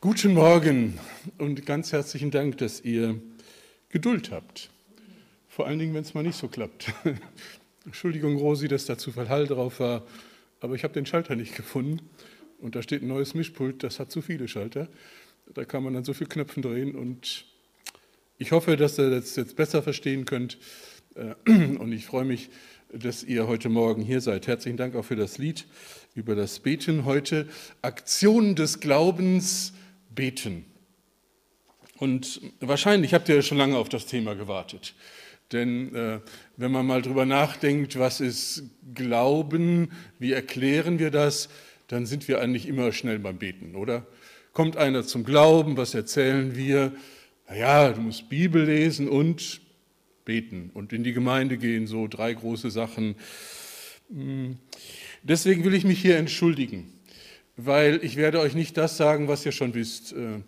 Guten Morgen und ganz herzlichen Dank, dass ihr Geduld habt. Vor allen Dingen, wenn es mal nicht so klappt. Entschuldigung, Rosi, dass da zu viel Hall drauf war, aber ich habe den Schalter nicht gefunden und da steht ein neues Mischpult, das hat zu viele Schalter. Da kann man dann so viele Knöpfe drehen und ich hoffe, dass ihr das jetzt besser verstehen könnt äh, und ich freue mich, dass ihr heute Morgen hier seid. Herzlichen Dank auch für das Lied über das Beten heute. Aktion des Glaubens beten. Und wahrscheinlich habt ihr schon lange auf das Thema gewartet. Denn äh, wenn man mal drüber nachdenkt, was ist Glauben, wie erklären wir das, dann sind wir eigentlich immer schnell beim Beten, oder? Kommt einer zum Glauben, was erzählen wir? Naja, du musst Bibel lesen und beten und in die Gemeinde gehen, so drei große Sachen. Hm. Deswegen will ich mich hier entschuldigen weil ich werde euch nicht das sagen, was ihr schon wisst. Äh,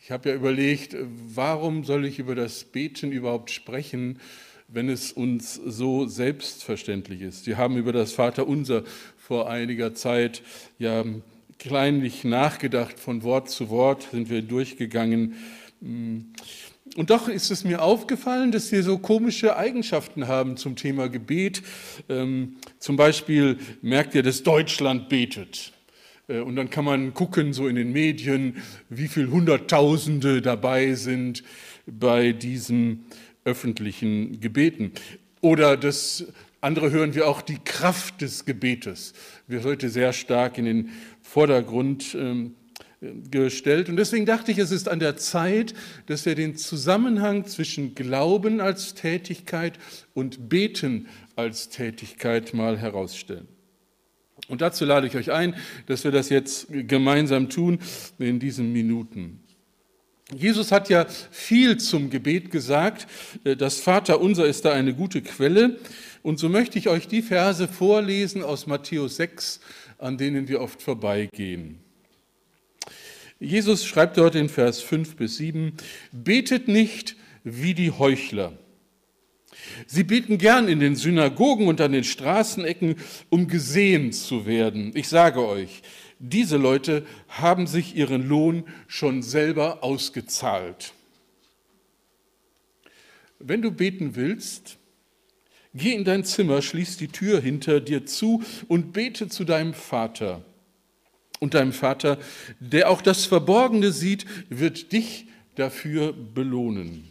ich habe ja überlegt, warum soll ich über das Beten überhaupt sprechen, wenn es uns so selbstverständlich ist. Wir haben über das Vaterunser vor einiger Zeit ja kleinlich nachgedacht, von Wort zu Wort sind wir durchgegangen. Und doch ist es mir aufgefallen, dass wir so komische Eigenschaften haben zum Thema Gebet. Ähm, zum Beispiel merkt ihr, dass Deutschland betet. Äh, und dann kann man gucken, so in den Medien, wie viele Hunderttausende dabei sind bei diesen öffentlichen Gebeten. Oder das andere hören wir auch die Kraft des Gebetes, wird heute sehr stark in den Vordergrund ähm, gestellt. Und deswegen dachte ich, es ist an der Zeit, dass wir den Zusammenhang zwischen Glauben als Tätigkeit und Beten als Tätigkeit mal herausstellen. Und dazu lade ich euch ein, dass wir das jetzt gemeinsam tun in diesen Minuten. Jesus hat ja viel zum Gebet gesagt. Das Vaterunser ist da eine gute Quelle. Und so möchte ich euch die Verse vorlesen aus Matthäus 6, an denen wir oft vorbeigehen. Jesus schreibt dort in Vers 5 bis 7, betet nicht wie die Heuchler Sie beten gern in den Synagogen und an den Straßenecken, um gesehen zu werden. Ich sage euch, diese Leute haben sich ihren Lohn schon selber ausgezahlt. Wenn du beten willst, geh in dein Zimmer, schließ die Tür hinter dir zu und bete zu deinem Vater. Und deinem Vater, der auch das Verborgene sieht, wird dich dafür belohnen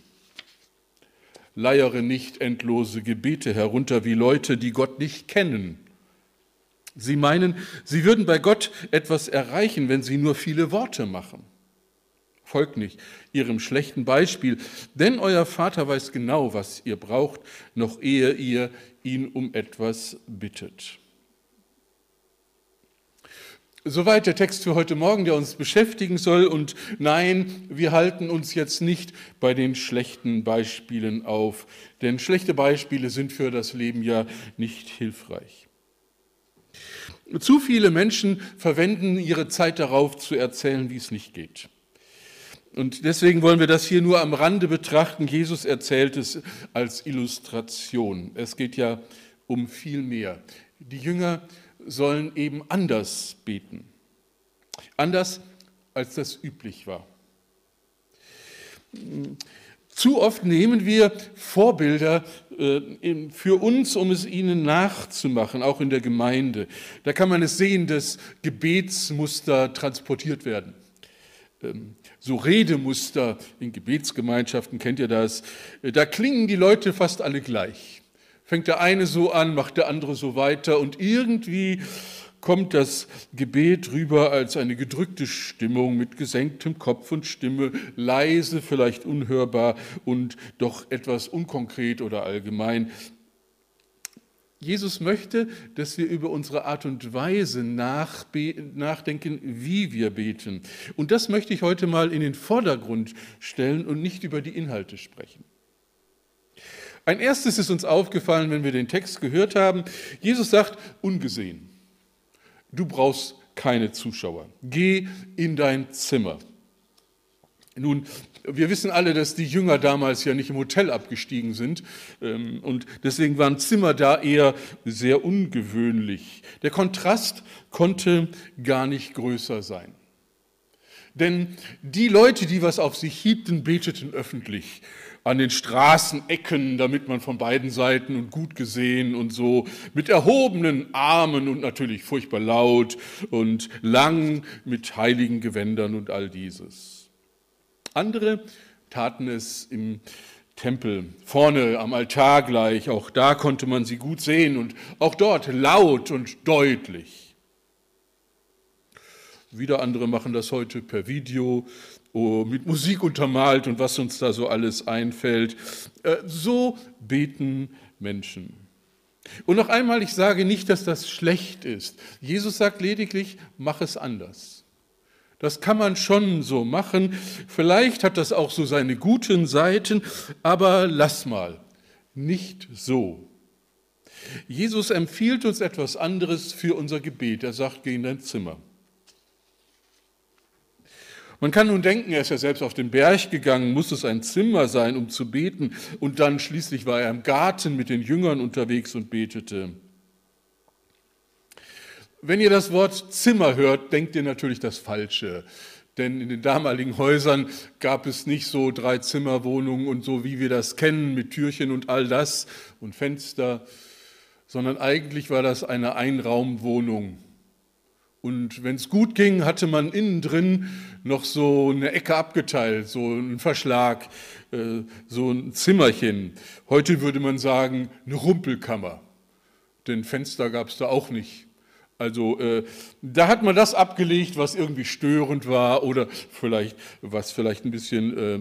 leiere nicht endlose Gebete herunter wie Leute, die Gott nicht kennen. Sie meinen, sie würden bei Gott etwas erreichen, wenn sie nur viele Worte machen. Folgt nicht ihrem schlechten Beispiel, denn euer Vater weiß genau, was ihr braucht, noch ehe ihr ihn um etwas bittet. Soweit der Text für heute Morgen, der uns beschäftigen soll. Und nein, wir halten uns jetzt nicht bei den schlechten Beispielen auf, denn schlechte Beispiele sind für das Leben ja nicht hilfreich. Zu viele Menschen verwenden ihre Zeit darauf zu erzählen, wie es nicht geht. Und deswegen wollen wir das hier nur am Rande betrachten. Jesus erzählt es als Illustration. Es geht ja um viel mehr. Die Jünger sollen eben anders beten. Anders, als das üblich war. Zu oft nehmen wir Vorbilder äh, für uns, um es ihnen nachzumachen, auch in der Gemeinde. Da kann man es sehen, dass Gebetsmuster transportiert werden. Ähm, so Redemuster in Gebetsgemeinschaften, kennt ihr das? Äh, da klingen die Leute fast alle gleich fängt der eine so an, macht der andere so weiter und irgendwie kommt das Gebet rüber als eine gedrückte Stimmung mit gesenktem Kopf und Stimme, leise, vielleicht unhörbar und doch etwas unkonkret oder allgemein. Jesus möchte, dass wir über unsere Art und Weise nachdenken, wie wir beten. Und das möchte ich heute mal in den Vordergrund stellen und nicht über die Inhalte sprechen. Ein erstes ist uns aufgefallen, wenn wir den Text gehört haben. Jesus sagt, ungesehen, du brauchst keine Zuschauer. Geh in dein Zimmer. Nun, wir wissen alle, dass die Jünger damals ja nicht im Hotel abgestiegen sind ähm, und deswegen waren Zimmer da eher sehr ungewöhnlich. Der Kontrast konnte gar nicht größer sein. Denn die Leute, die was auf sich hiebten, beteten öffentlich an den Straßenecken, damit man von beiden Seiten und gut gesehen und so mit erhobenen Armen und natürlich furchtbar laut und lang mit heiligen Gewändern und all dieses. Andere taten es im Tempel, vorne am Altar gleich, auch da konnte man sie gut sehen und auch dort laut und deutlich. Wieder andere machen das heute per Video oh, mit Musik untermalt und was uns da so alles einfällt. Äh, so beten Menschen. Und noch einmal, ich sage nicht, dass das schlecht ist. Jesus sagt lediglich, mach es anders. Das kann man schon so machen. Vielleicht hat das auch so seine guten Seiten, aber lass mal, nicht so. Jesus empfiehlt uns etwas anderes für unser Gebet. Er sagt, geh in dein Zimmer. Man kann nun denken, er ist ja selbst auf den Berg gegangen, muss es ein Zimmer sein, um zu beten, und dann schließlich war er im Garten mit den Jüngern unterwegs und betete. Wenn ihr das Wort Zimmer hört, denkt ihr natürlich das Falsche. Denn in den damaligen Häusern gab es nicht so drei Zimmerwohnungen und so, wie wir das kennen, mit Türchen und all das und Fenster, sondern eigentlich war das eine Einraumwohnung. Und wenn es gut ging, hatte man innen drin noch so eine Ecke abgeteilt, so ein Verschlag, äh, so ein Zimmerchen. Heute würde man sagen, eine Rumpelkammer. Denn Fenster gab es da auch nicht. Also äh, da hat man das abgelegt, was irgendwie störend war oder vielleicht was vielleicht ein bisschen äh,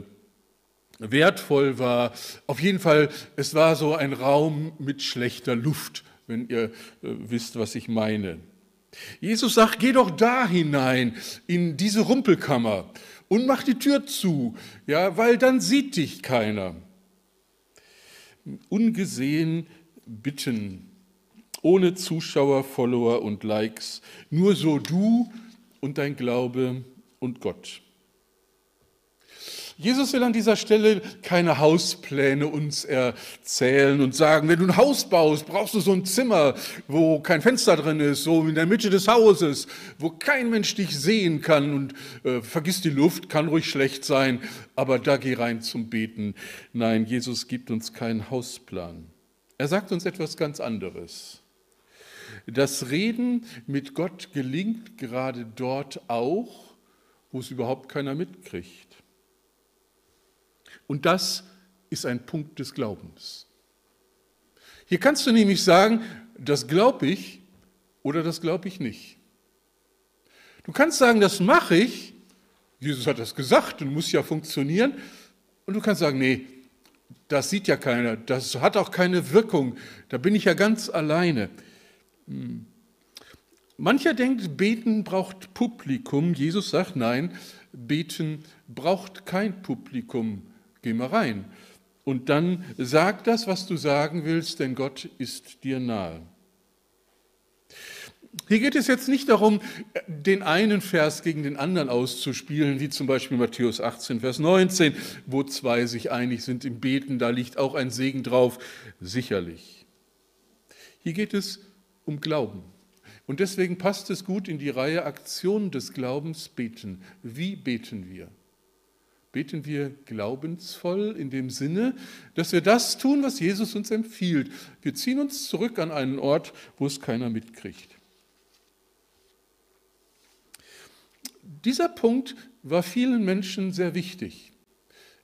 wertvoll war. Auf jeden Fall, es war so ein Raum mit schlechter Luft, wenn ihr wisst, was ich meine. Jesus sagt, geh doch da hinein, in diese Rumpelkammer und mach die Tür zu, ja, weil dann sieht dich keiner. Ungesehen bitten, ohne Zuschauer, Follower und Likes, nur so du und dein Glaube und Gott. Jesus will an dieser Stelle keine Hauspläne uns erzählen und sagen, wenn du ein Haus baust, brauchst du so ein Zimmer, wo kein Fenster drin ist, so in der Mitte des Hauses, wo kein Mensch dich sehen kann und äh, vergiss die Luft, kann ruhig schlecht sein, aber da geh rein zum Beten. Nein, Jesus gibt uns keinen Hausplan. Er sagt uns etwas ganz anderes. Das Reden mit Gott gelingt gerade dort auch, wo es überhaupt keiner mitkriegt. Und das ist ein Punkt des Glaubens. Hier kannst du nämlich sagen, das glaube ich oder das glaube ich nicht. Du kannst sagen, das mache ich, Jesus hat das gesagt und muss ja funktionieren. Und du kannst sagen, nee, das sieht ja keiner, das hat auch keine Wirkung, da bin ich ja ganz alleine. Hm. Mancher denkt, beten braucht Publikum. Jesus sagt, nein, beten braucht kein Publikum. Geh mal rein. Und dann sag das, was du sagen willst, denn Gott ist dir nahe. Hier geht es jetzt nicht darum, den einen Vers gegen den anderen auszuspielen, wie zum Beispiel Matthäus 18, Vers 19, wo zwei sich einig sind im Beten, da liegt auch ein Segen drauf, sicherlich. Hier geht es um Glauben. Und deswegen passt es gut in die Reihe Aktionen des Glaubens beten. Wie beten wir? Beten wir glaubensvoll in dem Sinne, dass wir das tun, was Jesus uns empfiehlt. Wir ziehen uns zurück an einen Ort, wo es keiner mitkriegt. Dieser Punkt war vielen Menschen sehr wichtig.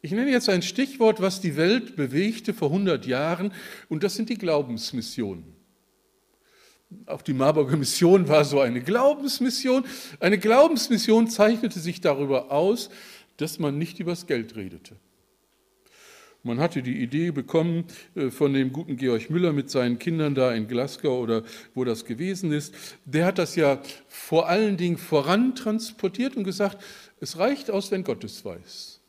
Ich nenne jetzt ein Stichwort, was die Welt bewegte vor 100 Jahren, und das sind die Glaubensmissionen. Auch die Marburger Mission war so eine Glaubensmission. Eine Glaubensmission zeichnete sich darüber aus, dass man nicht übers Geld redete. Man hatte die Idee bekommen äh, von dem guten Georg Müller mit seinen Kindern da in Glasgow oder wo das gewesen ist. Der hat das ja vor allen Dingen vorantransportiert und gesagt, es reicht aus, wenn Gott es weiß.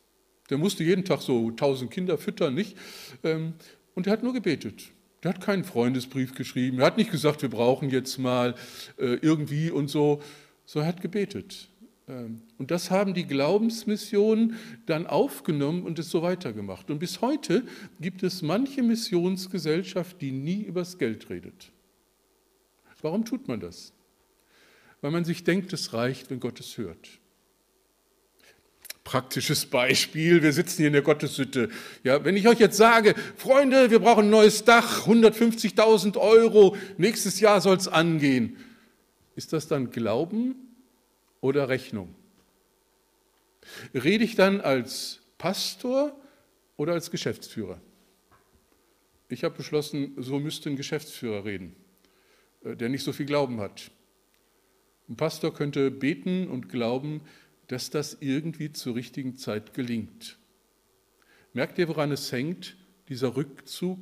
Der musste jeden Tag so tausend Kinder füttern, nicht? Ähm, und er hat nur gebetet. Der hat keinen Freundesbrief geschrieben. Er hat nicht gesagt, wir brauchen jetzt mal äh, irgendwie und so. So er hat gebetet. Ähm, und das haben die Glaubensmissionen dann aufgenommen und es so weitergemacht. Und bis heute gibt es manche Missionsgesellschaft, die nie übers Geld redet. Warum tut man das? Weil man sich denkt, es reicht, wenn Gott es hört. Praktisches Beispiel, wir sitzen hier in der Gotteshütte. Ja, wenn ich euch jetzt sage, Freunde, wir brauchen ein neues Dach, 150.000 Euro, nächstes Jahr soll es angehen. Ist das dann Glauben oder Rechnung? Rede ich dann als Pastor oder als Geschäftsführer? Ich habe beschlossen, so müsste ein Geschäftsführer reden, äh, der nicht so viel Glauben hat. Ein Pastor könnte beten und glauben, dass das irgendwie zur richtigen Zeit gelingt. Merkt ihr, woran es hängt, dieser Rückzug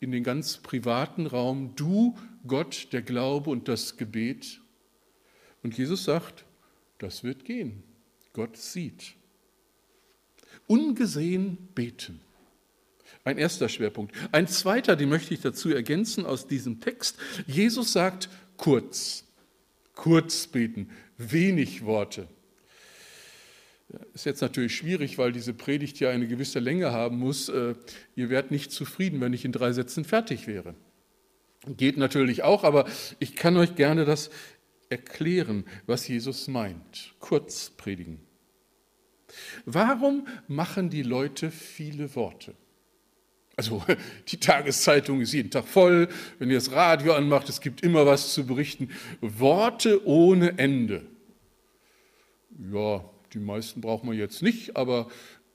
in den ganz privaten Raum, du, Gott, der Glaube und das Gebet? Und Jesus sagt, das wird gehen. Gott sieht. Ungesehen beten. Ein erster Schwerpunkt. Ein zweiter, den möchte ich dazu ergänzen aus diesem Text. Jesus sagt kurz, kurz beten, wenig Worte. Ist jetzt natürlich schwierig, weil diese Predigt ja eine gewisse Länge haben muss. Äh, ihr werdet nicht zufrieden, wenn ich in drei Sätzen fertig wäre. Geht natürlich auch, aber ich kann euch gerne das erklären, was Jesus meint. Kurz predigen. Warum machen die Leute viele Worte? Also die Tageszeitung ist jeden Tag voll, wenn ihr das Radio anmacht, es gibt immer was zu berichten. Worte ohne Ende. Ja, die meisten brauchen wir jetzt nicht, aber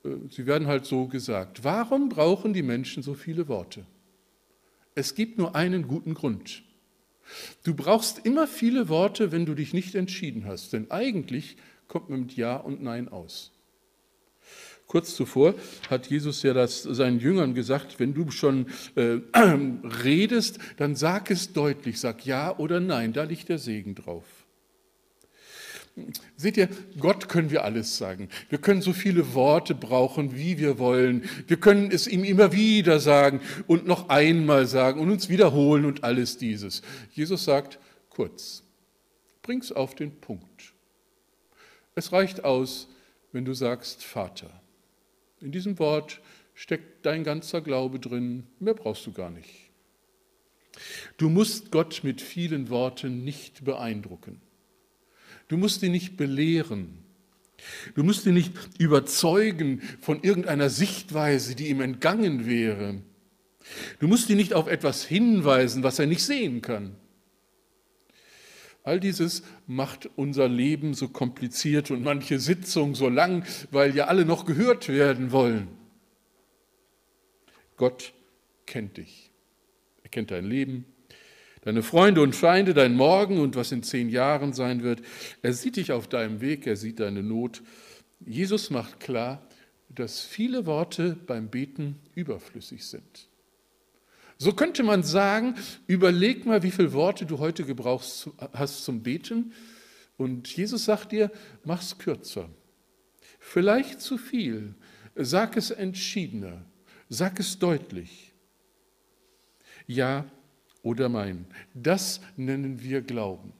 äh, sie werden halt so gesagt. Warum brauchen die Menschen so viele Worte? Es gibt nur einen guten Grund. Du brauchst immer viele Worte, wenn du dich nicht entschieden hast, denn eigentlich kommt man mit Ja und Nein aus. Kurz zuvor hat Jesus ja das seinen Jüngern gesagt, wenn du schon äh, redest, dann sag es deutlich, sag Ja oder Nein, da liegt der Segen drauf. Seht ihr, Gott können wir alles sagen. Wir können so viele Worte brauchen, wie wir wollen. Wir können es ihm immer wieder sagen und noch einmal sagen und uns wiederholen und alles dieses. Jesus sagt, kurz, bring's auf den Punkt. Es reicht aus, wenn du sagst, Vater. In diesem Wort steckt dein ganzer Glaube drin, mehr brauchst du gar nicht. Du musst Gott mit vielen Worten nicht beeindrucken. Du musst ihn nicht belehren. Du musst ihn nicht überzeugen von irgendeiner Sichtweise, die ihm entgangen wäre. Du musst ihn nicht auf etwas hinweisen, was er nicht sehen kann. All dieses macht unser Leben so kompliziert und manche Sitzung so lang, weil ja alle noch gehört werden wollen. Gott kennt dich. Er kennt dein Leben, deine Freunde und Feinde, dein Morgen und was in zehn Jahren sein wird. Er sieht dich auf deinem Weg, er sieht deine Not. Jesus macht klar, dass viele Worte beim Beten überflüssig sind. So könnte man sagen, überleg mal, wie viele Worte du heute gebrauchst hast zum Beten. Und Jesus sagt dir, mach's kürzer. Vielleicht zu viel. Sag es entschiedener. Sag es deutlich. Ja, oder mein. Das nennen wir Glauben.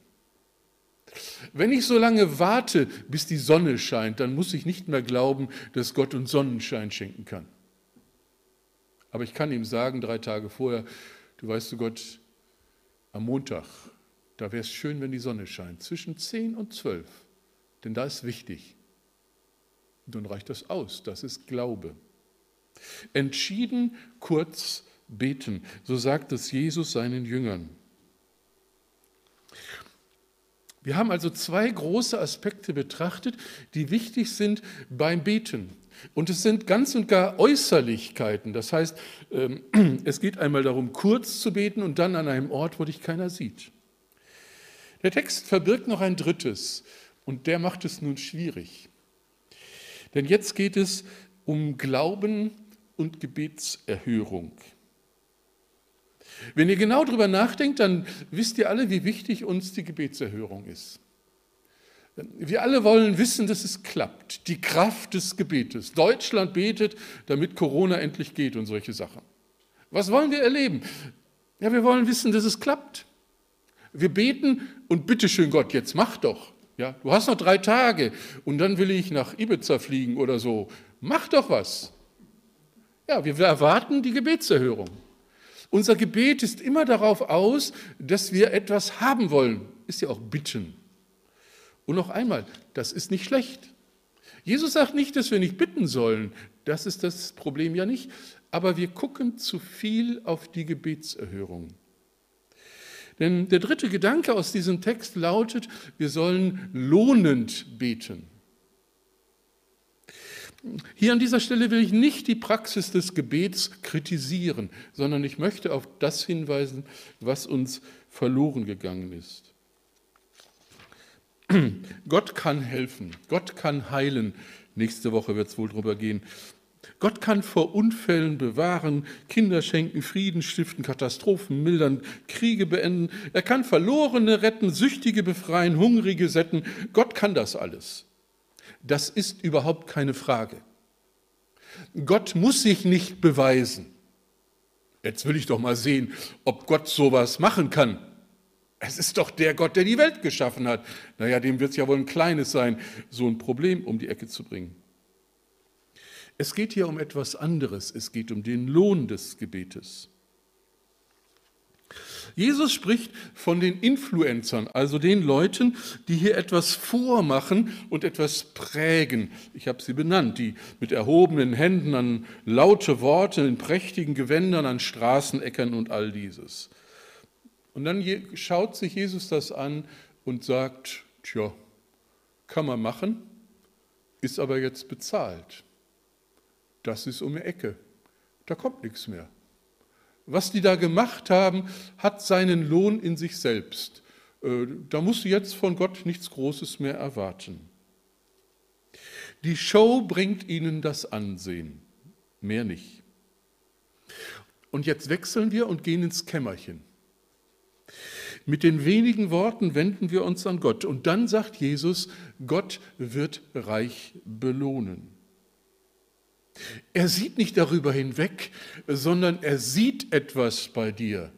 Wenn ich so lange warte, bis die Sonne scheint, dann muss ich nicht mehr glauben, dass Gott uns Sonnenschein schenken kann. Aber ich kann ihm sagen, drei Tage vorher, du weißt du Gott, am Montag, da wäre es schön, wenn die Sonne scheint, zwischen 10 und 12, denn da ist wichtig. Und dann reicht das aus, das ist Glaube. Entschieden, kurz, beten. So sagt es Jesus seinen Jüngern. Wir haben also zwei große Aspekte betrachtet, die wichtig sind beim Beten. Und es sind ganz und gar Äußerlichkeiten. Das heißt, ähm, es geht einmal darum, kurz zu beten und dann an einem Ort, wo dich keiner sieht. Der Text verbirgt noch ein drittes und der macht es nun schwierig. Denn jetzt geht es um Glauben und Gebetserhörung. Wenn ihr genau darüber nachdenkt, dann wisst ihr alle, wie wichtig uns die Gebetserhörung ist. Wir alle wollen wissen, dass es klappt. Die Kraft des Gebetes. Deutschland betet, damit Corona endlich geht und solche Sachen. Was wollen wir erleben? Ja, wir wollen wissen, dass es klappt. Wir beten und bitteschön Gott, jetzt mach doch. Ja, du hast noch drei Tage und dann will ich nach Ibiza fliegen oder so. Mach doch was. Ja, wir erwarten die Gebetserhörung. Unser Gebet ist immer darauf aus, dass wir etwas haben wollen. Ist ja auch bitten. Und noch einmal, das ist nicht schlecht. Jesus sagt nicht, dass wir nicht bitten sollen. Das ist das Problem ja nicht. Aber wir gucken zu viel auf die Gebetserhörung. Denn der dritte Gedanke aus diesem Text lautet, wir sollen lohnend beten. Hier an dieser Stelle will ich nicht die Praxis des Gebets kritisieren, sondern ich möchte auf das hinweisen, was uns verloren gegangen ist. Gott kann helfen, Gott kann heilen. Nächste Woche wird es wohl darüber gehen. Gott kann vor Unfällen bewahren, Kinder schenken, Frieden stiften, Katastrophen mildern, Kriege beenden. Er kann Verlorene retten, Süchtige befreien, Hungrige sätten. Gott kann das alles. Das ist überhaupt keine Frage. Gott muss sich nicht beweisen. Jetzt will ich doch mal sehen, ob Gott sowas machen kann. Es ist doch der Gott, der die Welt geschaffen hat. Naja, dem wird es ja wohl ein kleines sein, so ein Problem um die Ecke zu bringen. Es geht hier um etwas anderes. Es geht um den Lohn des Gebetes. Jesus spricht von den Influencern, also den Leuten, die hier etwas vormachen und etwas prägen. Ich habe sie benannt, die mit erhobenen Händen an laute Worte, in prächtigen Gewändern an Straßeneckern und all dieses. Und dann schaut sich Jesus das an und sagt, tja, kann man machen, ist aber jetzt bezahlt. Das ist um die Ecke. Da kommt nichts mehr. Was die da gemacht haben, hat seinen Lohn in sich selbst. Äh, da musst du jetzt von Gott nichts Großes mehr erwarten. Die Show bringt ihnen das Ansehen, mehr nicht. Und jetzt wechseln wir und gehen ins Kämmerchen. Mit den wenigen Worten wenden wir uns an Gott. Und dann sagt Jesus, Gott wird reich belohnen. Er sieht nicht darüber hinweg, sondern er sieht etwas bei dir.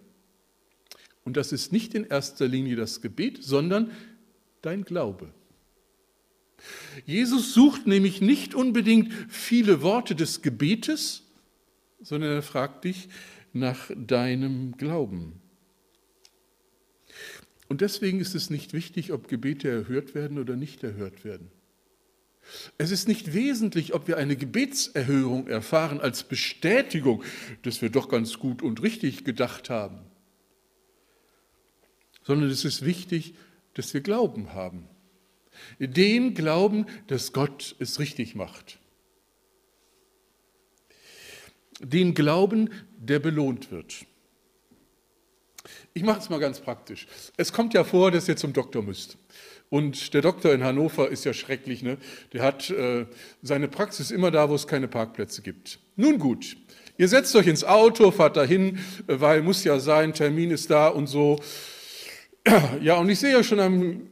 Und das ist nicht in erster Linie das Gebet, sondern dein Glaube. Jesus sucht nämlich nicht unbedingt viele Worte des Gebetes, sondern er fragt dich nach deinem Glauben. Und deswegen ist es nicht wichtig, ob Gebete erhört werden oder nicht erhört werden. Es ist nicht wesentlich, ob wir eine Gebetserhörung erfahren als Bestätigung, dass wir doch ganz gut und richtig gedacht haben, sondern es ist wichtig, dass wir Glauben haben. Den Glauben, dass Gott es richtig macht. Den Glauben, der belohnt wird. Ich mache es mal ganz praktisch. Es kommt ja vor, dass ihr zum Doktor müsst. Und der Doktor in Hannover ist ja schrecklich. Ne? Der hat äh, seine Praxis immer da, wo es keine Parkplätze gibt. Nun gut, ihr setzt euch ins Auto, fahrt dahin, äh, weil muss ja sein, Termin ist da und so. Ja, und ich sehe ja schon am,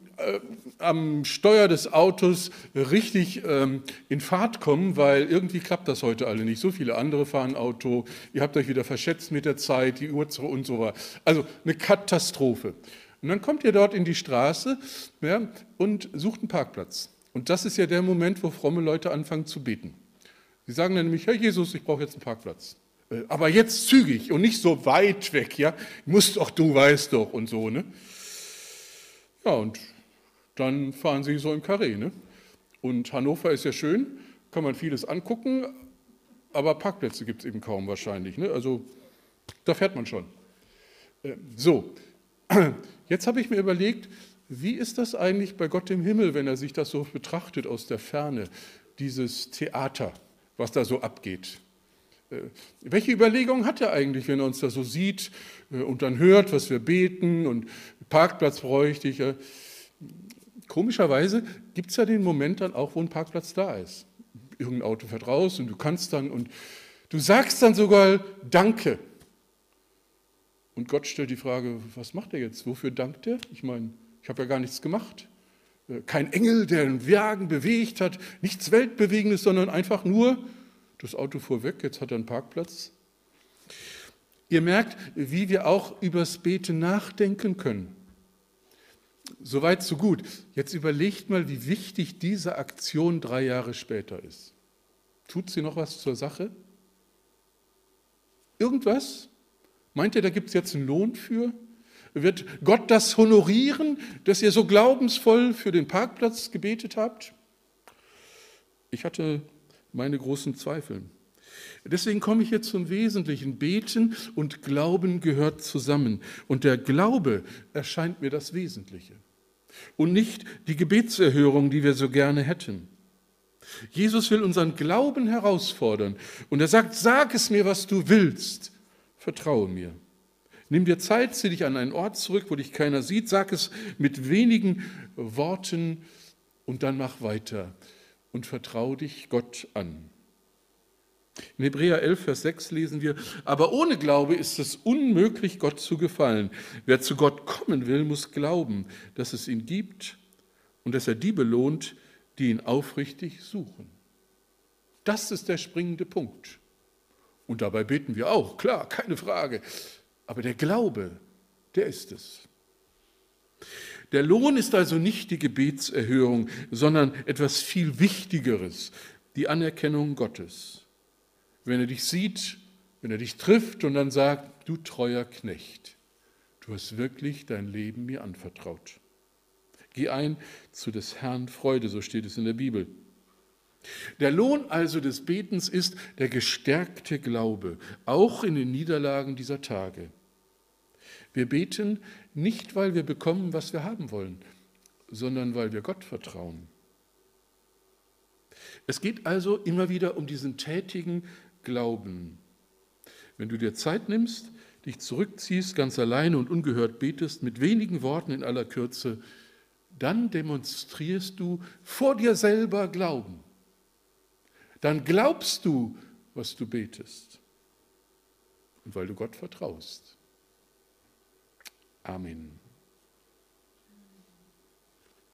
am Steuer des Autos richtig ähm, in Fahrt kommen, weil irgendwie klappt das heute alle nicht. So viele andere fahren Auto, ihr habt euch wieder verschätzt mit der Zeit, die Uhr und so weiter. Also eine Katastrophe. Und dann kommt ihr dort in die Straße ja, und sucht einen Parkplatz. Und das ist ja der Moment, wo fromme Leute anfangen zu beten. Sie sagen dann nämlich, Herr Jesus, ich brauche jetzt einen Parkplatz. Äh, aber jetzt zügig und nicht so weit weg, ja. Musst doch, du weißt doch und so, ne? Ja, und dann fahren sie so im Karree, ne? Und Hannover ist ja schön, kann man vieles angucken, aber Parkplätze gibt es eben kaum wahrscheinlich, ne? Also da fährt man schon. Äh, so, Jetzt habe ich mir überlegt, wie ist das eigentlich bei Gott im Himmel, wenn er sich das so betrachtet aus der Ferne, dieses Theater, was da so abgeht? Äh, welche Überlegungen hat er eigentlich, wenn er uns da so sieht äh, und dann hört, was wir beten und Parkplatz bräuchte ich? Komischerweise gibt es ja den Moment dann auch, wo ein Parkplatz da ist. Irgendein Auto fährt raus und du kannst dann und du sagst dann sogar Danke. Und Gott stellt die Frage, was macht er jetzt? Wofür dankt er? Ich meine, ich habe ja gar nichts gemacht. Äh, kein Engel, der einen Wagen bewegt hat, nichts Weltbewegendes, sondern einfach nur, das Auto fuhr weg, jetzt hat er einen Parkplatz. Ihr merkt, wie wir auch übers Beten nachdenken können. Soweit, so gut. Jetzt überlegt mal, wie wichtig diese Aktion drei Jahre später ist. Tut sie noch was zur Sache? Irgendwas? Meint ihr, da gibt es jetzt einen Lohn für? Wird Gott das honorieren, dass ihr so glaubensvoll für den Parkplatz gebetet habt? Ich hatte meine großen Zweifel. Deswegen komme ich jetzt zum Wesentlichen. Beten und Glauben gehört zusammen. Und der Glaube erscheint mir das Wesentliche. Und nicht die Gebetserhörung, die wir so gerne hätten. Jesus will unseren Glauben herausfordern. Und er sagt, sag es mir, was du willst. Vertraue mir. Nimm dir Zeit, zieh dich an einen Ort zurück, wo dich keiner sieht. Sag es mit wenigen Worten und dann mach weiter. Und vertraue dich Gott an. In Hebräer 11, Vers 6 lesen wir, aber ohne Glaube ist es unmöglich, Gott zu gefallen. Wer zu Gott kommen will, muss glauben, dass es ihn gibt und dass er die belohnt, die ihn aufrichtig suchen. Das ist der springende Punkt. Und dabei beten wir auch, klar, keine Frage. Aber der Glaube, der ist es. Der Lohn ist also nicht die Gebetserhörung, sondern etwas viel Wichtigeres, die Anerkennung Gottes wenn er dich sieht, wenn er dich trifft und dann sagt, du treuer Knecht, du hast wirklich dein Leben mir anvertraut. Geh ein zu des Herrn Freude, so steht es in der Bibel. Der Lohn also des Betens ist der gestärkte Glaube, auch in den Niederlagen dieser Tage. Wir beten nicht, weil wir bekommen, was wir haben wollen, sondern weil wir Gott vertrauen. Es geht also immer wieder um diesen tätigen, Glauben. Wenn du dir Zeit nimmst, dich zurückziehst, ganz alleine und ungehört betest, mit wenigen Worten in aller Kürze, dann demonstrierst du vor dir selber Glauben. Dann glaubst du, was du betest. Und weil du Gott vertraust. Amen.